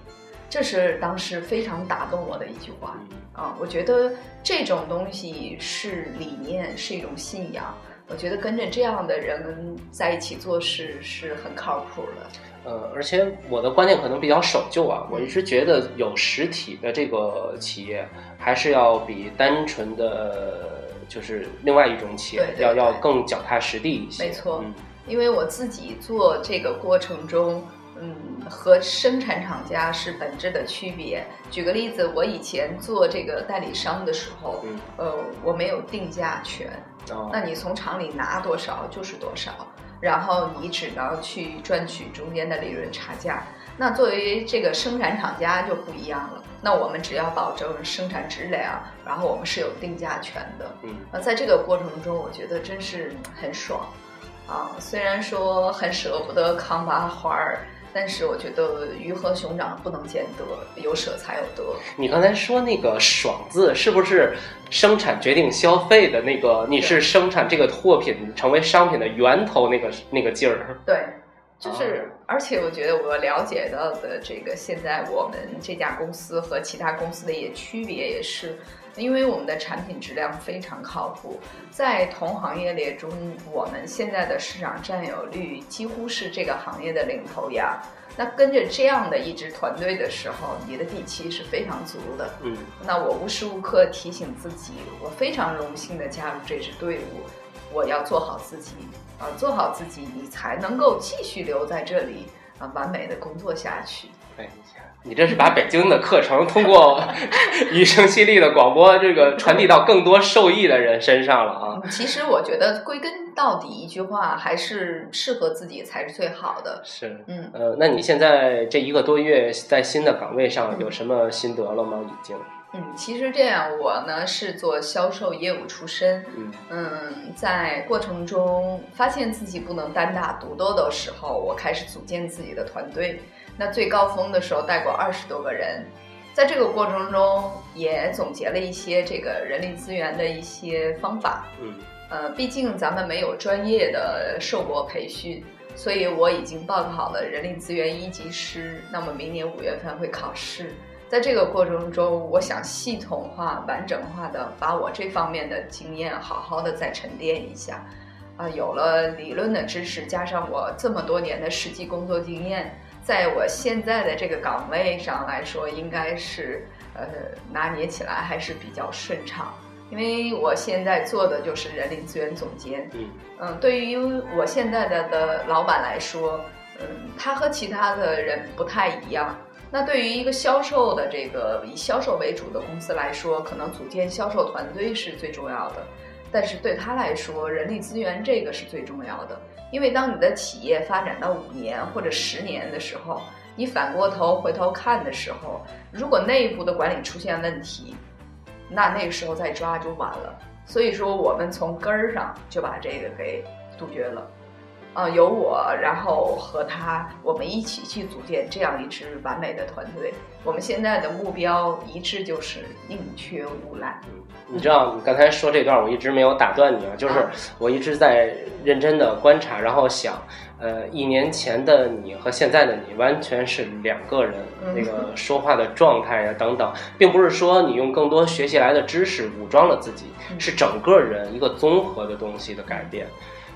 [SPEAKER 2] 这是当时非常打动我的一句话
[SPEAKER 1] 嗯
[SPEAKER 2] 啊！我觉得这种东西是理念，是一种信仰。我觉得跟着这样的人在一起做事是很靠谱的。
[SPEAKER 1] 呃，而且我的观念可能比较守旧啊，我一直觉得有实体的这个企业，还是要比单纯的就是另外一种企业要要更脚踏实地一些。
[SPEAKER 2] 没错
[SPEAKER 1] 嗯
[SPEAKER 2] 因为我自己做这个过程中，嗯，和生产厂家是本质的区别。举个例子，我以前做这个代理商的时候，
[SPEAKER 1] 嗯
[SPEAKER 2] 呃，我没有定价权，
[SPEAKER 1] 哦
[SPEAKER 2] 那你从厂里拿多少就是多少，然后你只能去赚取中间的利润差价。那作为这个生产厂家就不一样了，那我们只要保证生产质量，然后我们是有定价权的。
[SPEAKER 1] 嗯
[SPEAKER 2] 那在这个过程中，我觉得真是很爽啊！虽然说很舍不得康巴花儿，但是我觉得鱼和熊掌不能兼得，有舍才有得。
[SPEAKER 1] 你刚才说那个“爽”字，是不是生产决定消费的那个？你是生产这个货品成为商品的源头那个那个劲儿？
[SPEAKER 2] 对，就是，而且我觉得我了解到的这个，现在我们这家公司和其他公司的也区别也是，因为我们的产品质量非常靠谱，在同行业列中，我们现在的市场占有率几乎是这个行业的领头羊。那跟着这样的一支团队的时候，你的底气是非常足的。
[SPEAKER 1] 嗯
[SPEAKER 2] 那我无时无刻提醒自己，我非常荣幸的加入这支队伍，我要做好自己啊，做好自己，你才能够继续留在这里啊，完美的工作下去。
[SPEAKER 1] 哎，你这是把北京的课程通过 雨声犀利的广播，这个传递到更多受益的人身上了啊！
[SPEAKER 2] 嗯其实我觉得归根到底一句话，还是适合自己才是最好的。
[SPEAKER 1] 是，
[SPEAKER 2] 嗯，
[SPEAKER 1] 呃，那你现在这一个多月在新的岗位上有什么心得了吗？已经，
[SPEAKER 2] 嗯，其实这样，我呢是做销售业务出身，
[SPEAKER 1] 嗯
[SPEAKER 2] 嗯，在过程中发现自己不能单打独斗的时候，我开始组建自己的团队。那最高峰的时候带过二十多个人，在这个过程中也总结了一些这个人力资源的一些方法。
[SPEAKER 1] 嗯
[SPEAKER 2] 呃，毕竟咱们没有专业的受过培训，所以我已经报考了人力资源一级师。那么明年五月份会考试，在这个过程中，我想系统化、完整化的把我这方面的经验好好的再沉淀一下。啊、有了理论的知识，加上我这么多年的实际工作经验，在我现在的这个岗位上来说，应该是呃拿捏起来还是比较顺畅。因为我现在做的就是人力资源总监，
[SPEAKER 1] 嗯
[SPEAKER 2] 嗯，对于我现在的的老板来说，嗯，他和其他的人不太一样。那对于一个销售的这个以销售为主的公司来说，可能组建销售团队是最重要的。但是对他来说，人力资源这个是最重要的，因为当你的企业发展到五年或者十年的时候，你反过头回头看的时候，如果内部的管理出现问题，那那个时候再抓就晚了。所以说，我们从根儿上就把这个给杜绝了。啊、有我，然后和他，我们一起去组建这样一支完美的团队。我们现在的目标一致就是宁缺毋滥。
[SPEAKER 1] 你知道，你刚才说这段，我一直没有打断你啊，就是
[SPEAKER 2] 啊
[SPEAKER 1] 我一直在认真的观察，然后想，呃，一年前的你和现在的你完全是两个人，
[SPEAKER 2] 嗯
[SPEAKER 1] 那个说话的状态呀等等，并不是说你用更多学习来的知识武装了自己，
[SPEAKER 2] 嗯
[SPEAKER 1] 是整个人一个综合的东西的改变。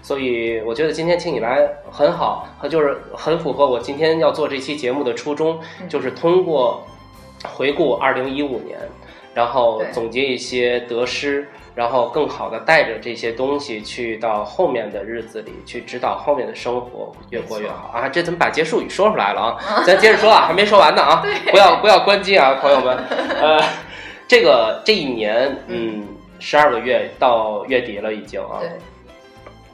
[SPEAKER 1] 所以我觉得今天请你来很好，和就是很符合我今天要做这期节目的初衷，
[SPEAKER 2] 嗯
[SPEAKER 1] 就是通过回顾二零一五年，然后总结一些得失，然后更好的带着这些东西去到后面的日子里去指导后面的生活越过越好啊！这怎么把结束语说出来了啊？咱接着说啊，还没说完呢啊！不要不要关机啊，朋友们。呃，这个这一年，嗯，十二个月到月底了已经啊。
[SPEAKER 2] 对，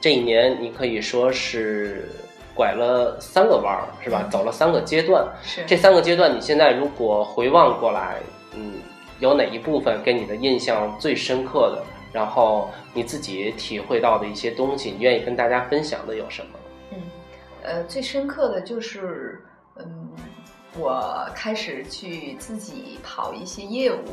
[SPEAKER 1] 这一年你可以说是拐了三个弯儿，是吧？
[SPEAKER 2] 嗯
[SPEAKER 1] 走了三个阶段。
[SPEAKER 2] 是
[SPEAKER 1] 这三个阶段，你现在如果回望过来，嗯，有哪一部分给你的印象最深刻的？然后你自己体会到的一些东西，你愿意跟大家分享的有什么？
[SPEAKER 2] 嗯，呃，最深刻的就是，嗯，我开始去自己跑一些业务。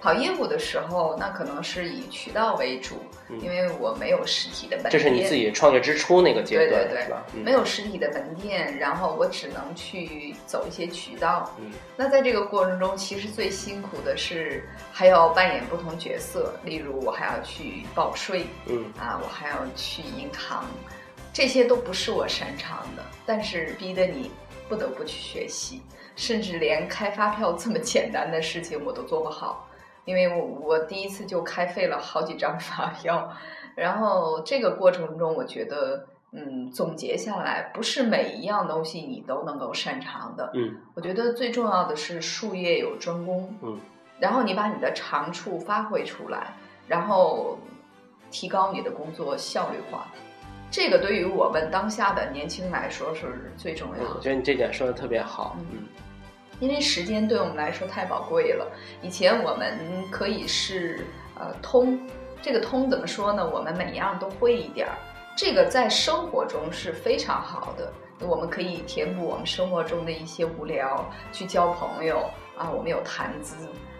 [SPEAKER 2] 跑业务的时候，那可能是以渠道为主，
[SPEAKER 1] 嗯
[SPEAKER 2] 因为我没有实体的门店。
[SPEAKER 1] 这是你自己创业之初那个阶段，
[SPEAKER 2] 对对对？
[SPEAKER 1] 嗯
[SPEAKER 2] 没有实体的门店，然后我只能去走一些渠道。
[SPEAKER 1] 嗯
[SPEAKER 2] 那在这个过程中，其实最辛苦的是还要扮演不同角色，例如我还要去报税
[SPEAKER 1] 嗯
[SPEAKER 2] 啊，我还要去银行，这些都不是我擅长的，但是逼得你不得不去学习，甚至连开发票这么简单的事情我都做不好。因为我我第一次就开废了好几张发票，然后这个过程中，我觉得，嗯，总结下来，不是每一样东西你都能够擅长的。
[SPEAKER 1] 嗯
[SPEAKER 2] 我觉得最重要的是术业有专攻，
[SPEAKER 1] 嗯，
[SPEAKER 2] 然后你把你的长处发挥出来，然后提高你的工作效率化。这个对于我们当下的年轻人来说是最重要
[SPEAKER 1] 的，我。觉得你这点说的特别好。
[SPEAKER 2] 嗯
[SPEAKER 1] 嗯
[SPEAKER 2] 因为时间对我们来说太宝贵了。以前我们可以是呃通，这个通怎么说呢？我们每样都会一点儿，这个在生活中是非常好的。我们可以填补我们生活中的一些无聊，去交朋友啊，我们有谈资。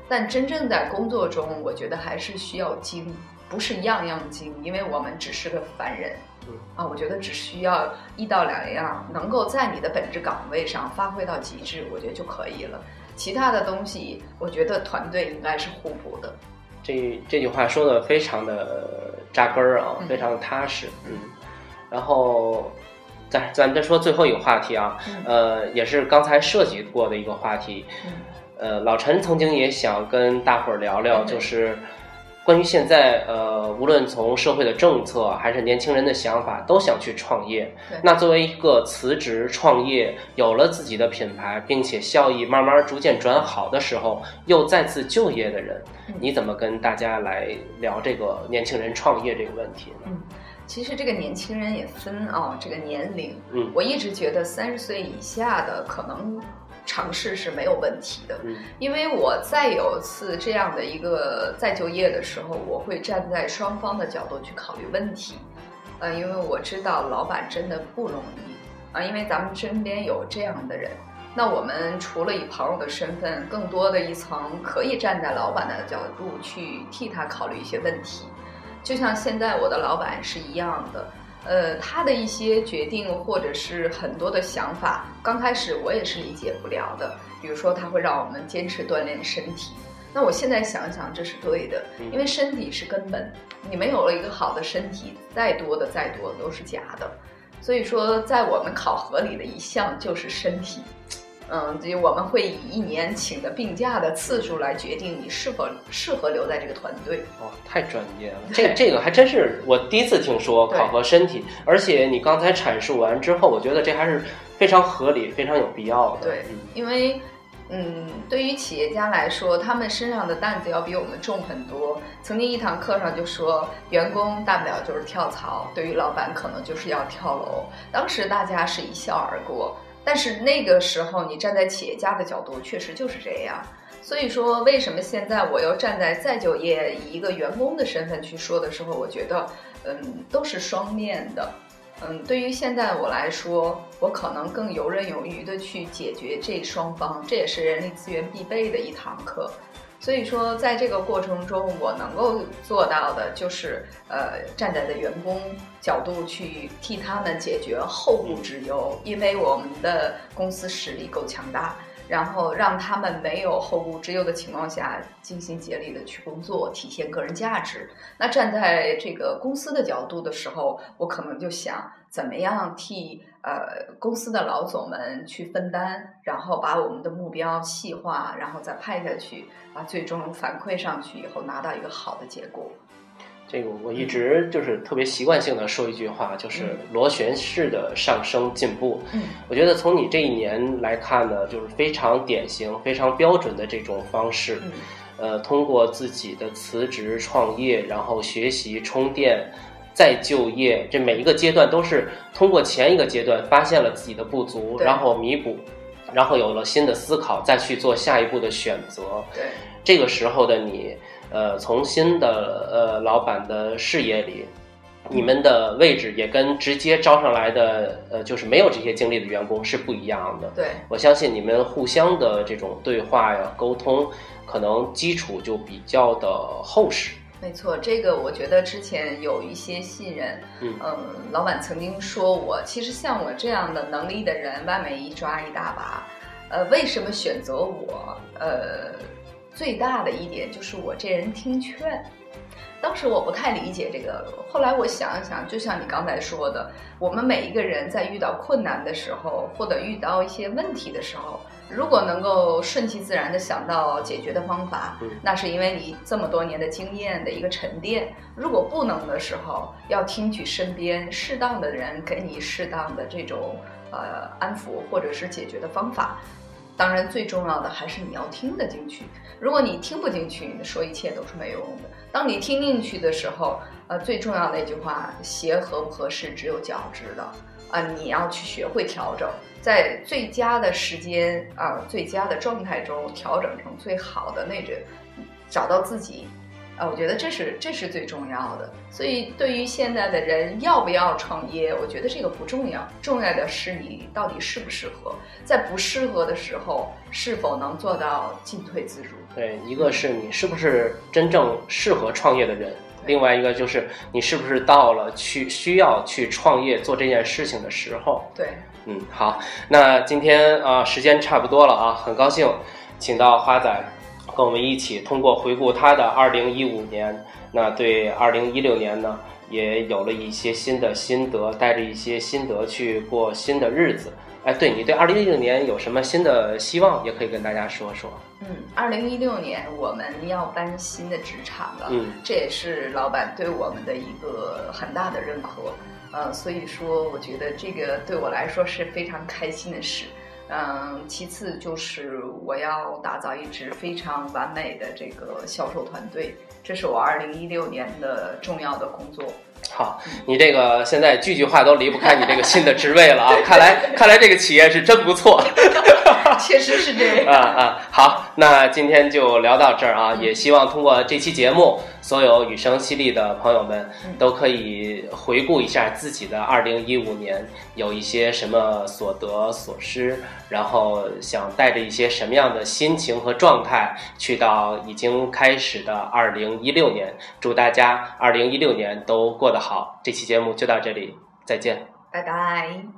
[SPEAKER 2] 但真正在工作中，我觉得还是需要精，不是样样精，因为我们只是个凡人。
[SPEAKER 1] 嗯
[SPEAKER 2] 啊，我觉得只需要一到两样，能够在你的本职岗位上发挥到极致，我觉得就可以了。其他的东西，我觉得团队应该是互补的。
[SPEAKER 1] 这这句话说的非常的扎根儿啊，
[SPEAKER 2] 嗯
[SPEAKER 1] 非常的踏实。嗯，然后咱咱们再说最后一个话题啊，
[SPEAKER 2] 嗯
[SPEAKER 1] 呃，也是刚才涉及过的一个话题。
[SPEAKER 2] 嗯
[SPEAKER 1] 呃，老陈曾经也想跟大伙儿聊聊，
[SPEAKER 2] 嗯
[SPEAKER 1] 就是关于现在呃，无论从社会的政策还是年轻人的想法，都想去创业。那作为一个辞职创业，有了自己的品牌，并且效益慢慢逐渐转好的时候，又再次就业的人
[SPEAKER 2] 嗯，
[SPEAKER 1] 你怎么跟大家来聊这个年轻人创业这个问题呢？
[SPEAKER 2] 嗯，其实这个年轻人也分啊、这个年龄。
[SPEAKER 1] 嗯
[SPEAKER 2] 我一直觉得三十岁以下的可能尝试是没有问题的，
[SPEAKER 1] 嗯。
[SPEAKER 2] 因为我再有次这样的一个再就业的时候，我会站在双方的角度去考虑问题，呃，因为我知道老板真的不容易。啊，因为咱们身边有这样的人。那我们除了以朋友的身份，更多的一层可以站在老板的角度去替他考虑一些问题，就像现在我的老板是一样的，呃，他的一些决定或者是很多的想法，刚开始我也是理解不了的。比如说，他会让我们坚持锻炼身体，那我现在想想，这是对的，
[SPEAKER 1] 嗯
[SPEAKER 2] 因为身体是根本，你没有了一个好的身体，再多的再多都是假的。所以说，在我们考核里的一项就是身体。嗯，就我们会以一年请的病假的次数来决定你是否适合留在这个团队。
[SPEAKER 1] 哦，太专业了，这这个还真是我第一次听说考核身体，而且你刚才阐述完之后，我觉得这还是非常合理、非常有必要的。
[SPEAKER 2] 对
[SPEAKER 1] 嗯
[SPEAKER 2] 因为，嗯，对于企业家来说，他们身上的担子要比我们重很多。曾经一堂课上就说，员工大不了就是跳槽，对于老板可能就是要跳楼。当时大家是一笑而过，但是那个时候你站在企业家的角度，确实就是这样。所以说，为什么现在我要站在再就业以一个员工的身份去说的时候，我觉得，嗯，都是双面的。嗯，对于现在我来说，我可能更游刃有余的去解决这双方，这也是人力资源必备的一堂课。所以说，在这个过程中，我能够做到的就是，呃，站在的员工角度去替他们解决后顾之忧，因为我们的公司实力够强大，然后让他们没有后顾之忧的情况下，尽心竭力的去工作，体现个人价值。那站在这个公司的角度的时候，我可能就想怎么样替呃公司的老总们去分担，然后把我们的目标细化，然后再派下去，啊，最终反馈上去以后拿到一个好的结果。
[SPEAKER 1] 这个我一直就是特别习惯性的说一句话，就是螺旋式的上升进步。
[SPEAKER 2] 嗯
[SPEAKER 1] 我觉得从你这一年来看呢，就是非常典型、非常标准的这种方式。
[SPEAKER 2] 嗯
[SPEAKER 1] 呃，通过自己的辞职、创业，然后学习、充电，再就业，这每一个阶段都是通过前一个阶段发现了自己的不足，然后弥补，然后有了新的思考，再去做下一步的选择。
[SPEAKER 2] 对，
[SPEAKER 1] 这个时候的你，呃，从新的呃老板的视野里，你们的位置也跟直接招上来的呃就是没有这些经历的员工是不一样的。
[SPEAKER 2] 对，
[SPEAKER 1] 我相信你们互相的这种对话呀、沟通，可能基础就比较的厚实。
[SPEAKER 2] 没错，这个我觉得之前有一些信任，
[SPEAKER 1] 嗯
[SPEAKER 2] 老板曾经说我，其实像我这样的能力的人，外面一抓一大把。呃，为什么选择我？呃，最大的一点就是我这人听劝。当时我不太理解这个，后来我想一想，就像你刚才说的，我们每一个人在遇到困难的时候，或者遇到一些问题的时候，如果能够顺其自然的想到解决的方法，
[SPEAKER 1] 嗯
[SPEAKER 2] 那是因为你这么多年的经验的一个沉淀。如果不能的时候，要听取身边适当的人给你适当的这种呃安抚或者是解决的方法。当然，最重要的还是你要听得进去。如果你听不进去，你说一切都是没有用的。当你听进去的时候，呃，最重要的一句话，鞋合不合适，只有脚知道。啊、你要去学会调整，在最佳的时间啊、最佳的状态中调整成最好的那只，找到自己。啊，我觉得这是这是最重要的。所以，对于现在的人要不要创业，我觉得这个不重要，重要的是你到底适不适合，在不适合的时候，是否能做到进退自如。
[SPEAKER 1] 对，一个是你是不是真正适合创业的人，另外一个就是你是不是到了去需要去创业做这件事情的时候。
[SPEAKER 2] 对，
[SPEAKER 1] 嗯，好，那今天啊、时间差不多了啊，很高兴请到花仔跟我们一起通过回顾他的二零一五年，那对二零一六年呢也有了一些新的心得，带着一些心得去过新的日子。哎，对你对二零一六年有什么新的希望，也可以跟大家说说。
[SPEAKER 2] 嗯，二零一六年我们要搬新的职场了，
[SPEAKER 1] 嗯，
[SPEAKER 2] 这也是老板对我们的一个很大的认可。呃，所以说，我觉得这个对我来说是非常开心的事。嗯，其次就是我要打造一支非常完美的这个销售团队，这是我二零一六年的重要的工作。
[SPEAKER 1] 好，你这个现在句句话都离不开你这个新的职位了啊！看来看来这个企业是真不错。
[SPEAKER 2] 确实是这样
[SPEAKER 1] 啊啊！好，那今天就聊到这儿啊！也希望通过这期节目，所有雨声犀利的朋友们都可以回顾一下自己的二零一五年有一些什么所得所失，然后想带着一些什么样的心情和状态去到已经开始的二零一六年。祝大家二零一六年都过得好！这期节目就到这里，再见，
[SPEAKER 2] 拜拜。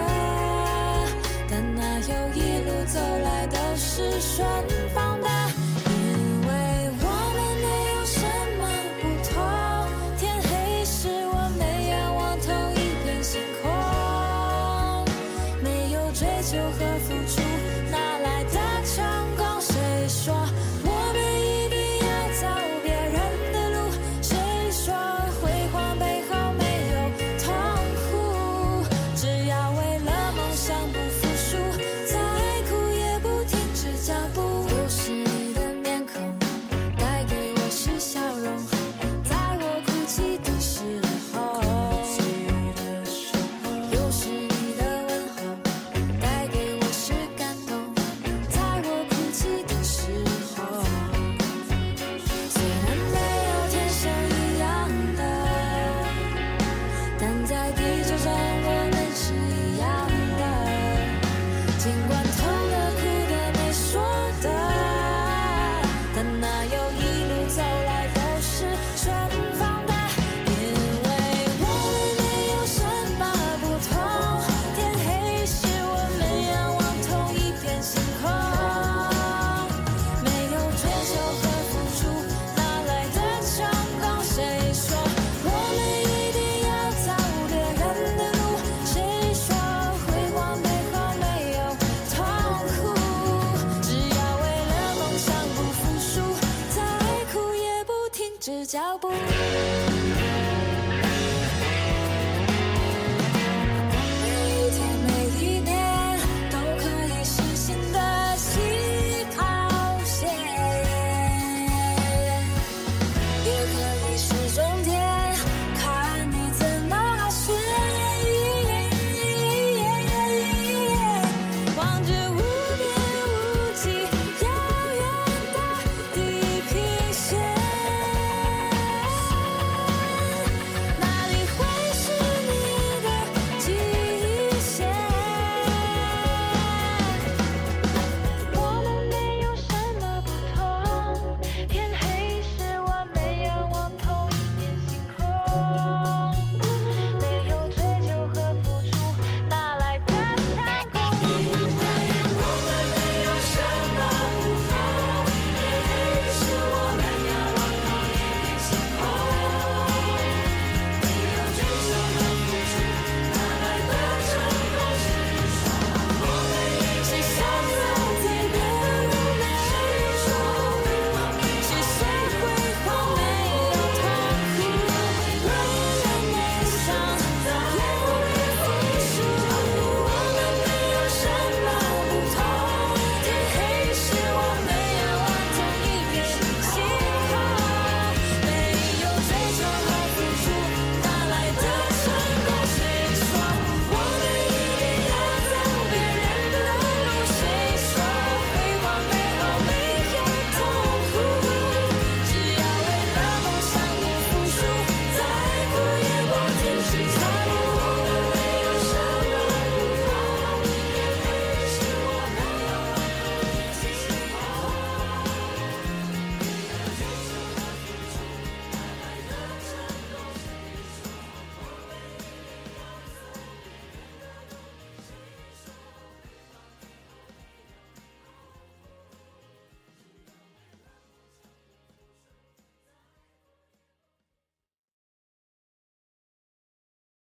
[SPEAKER 3] 转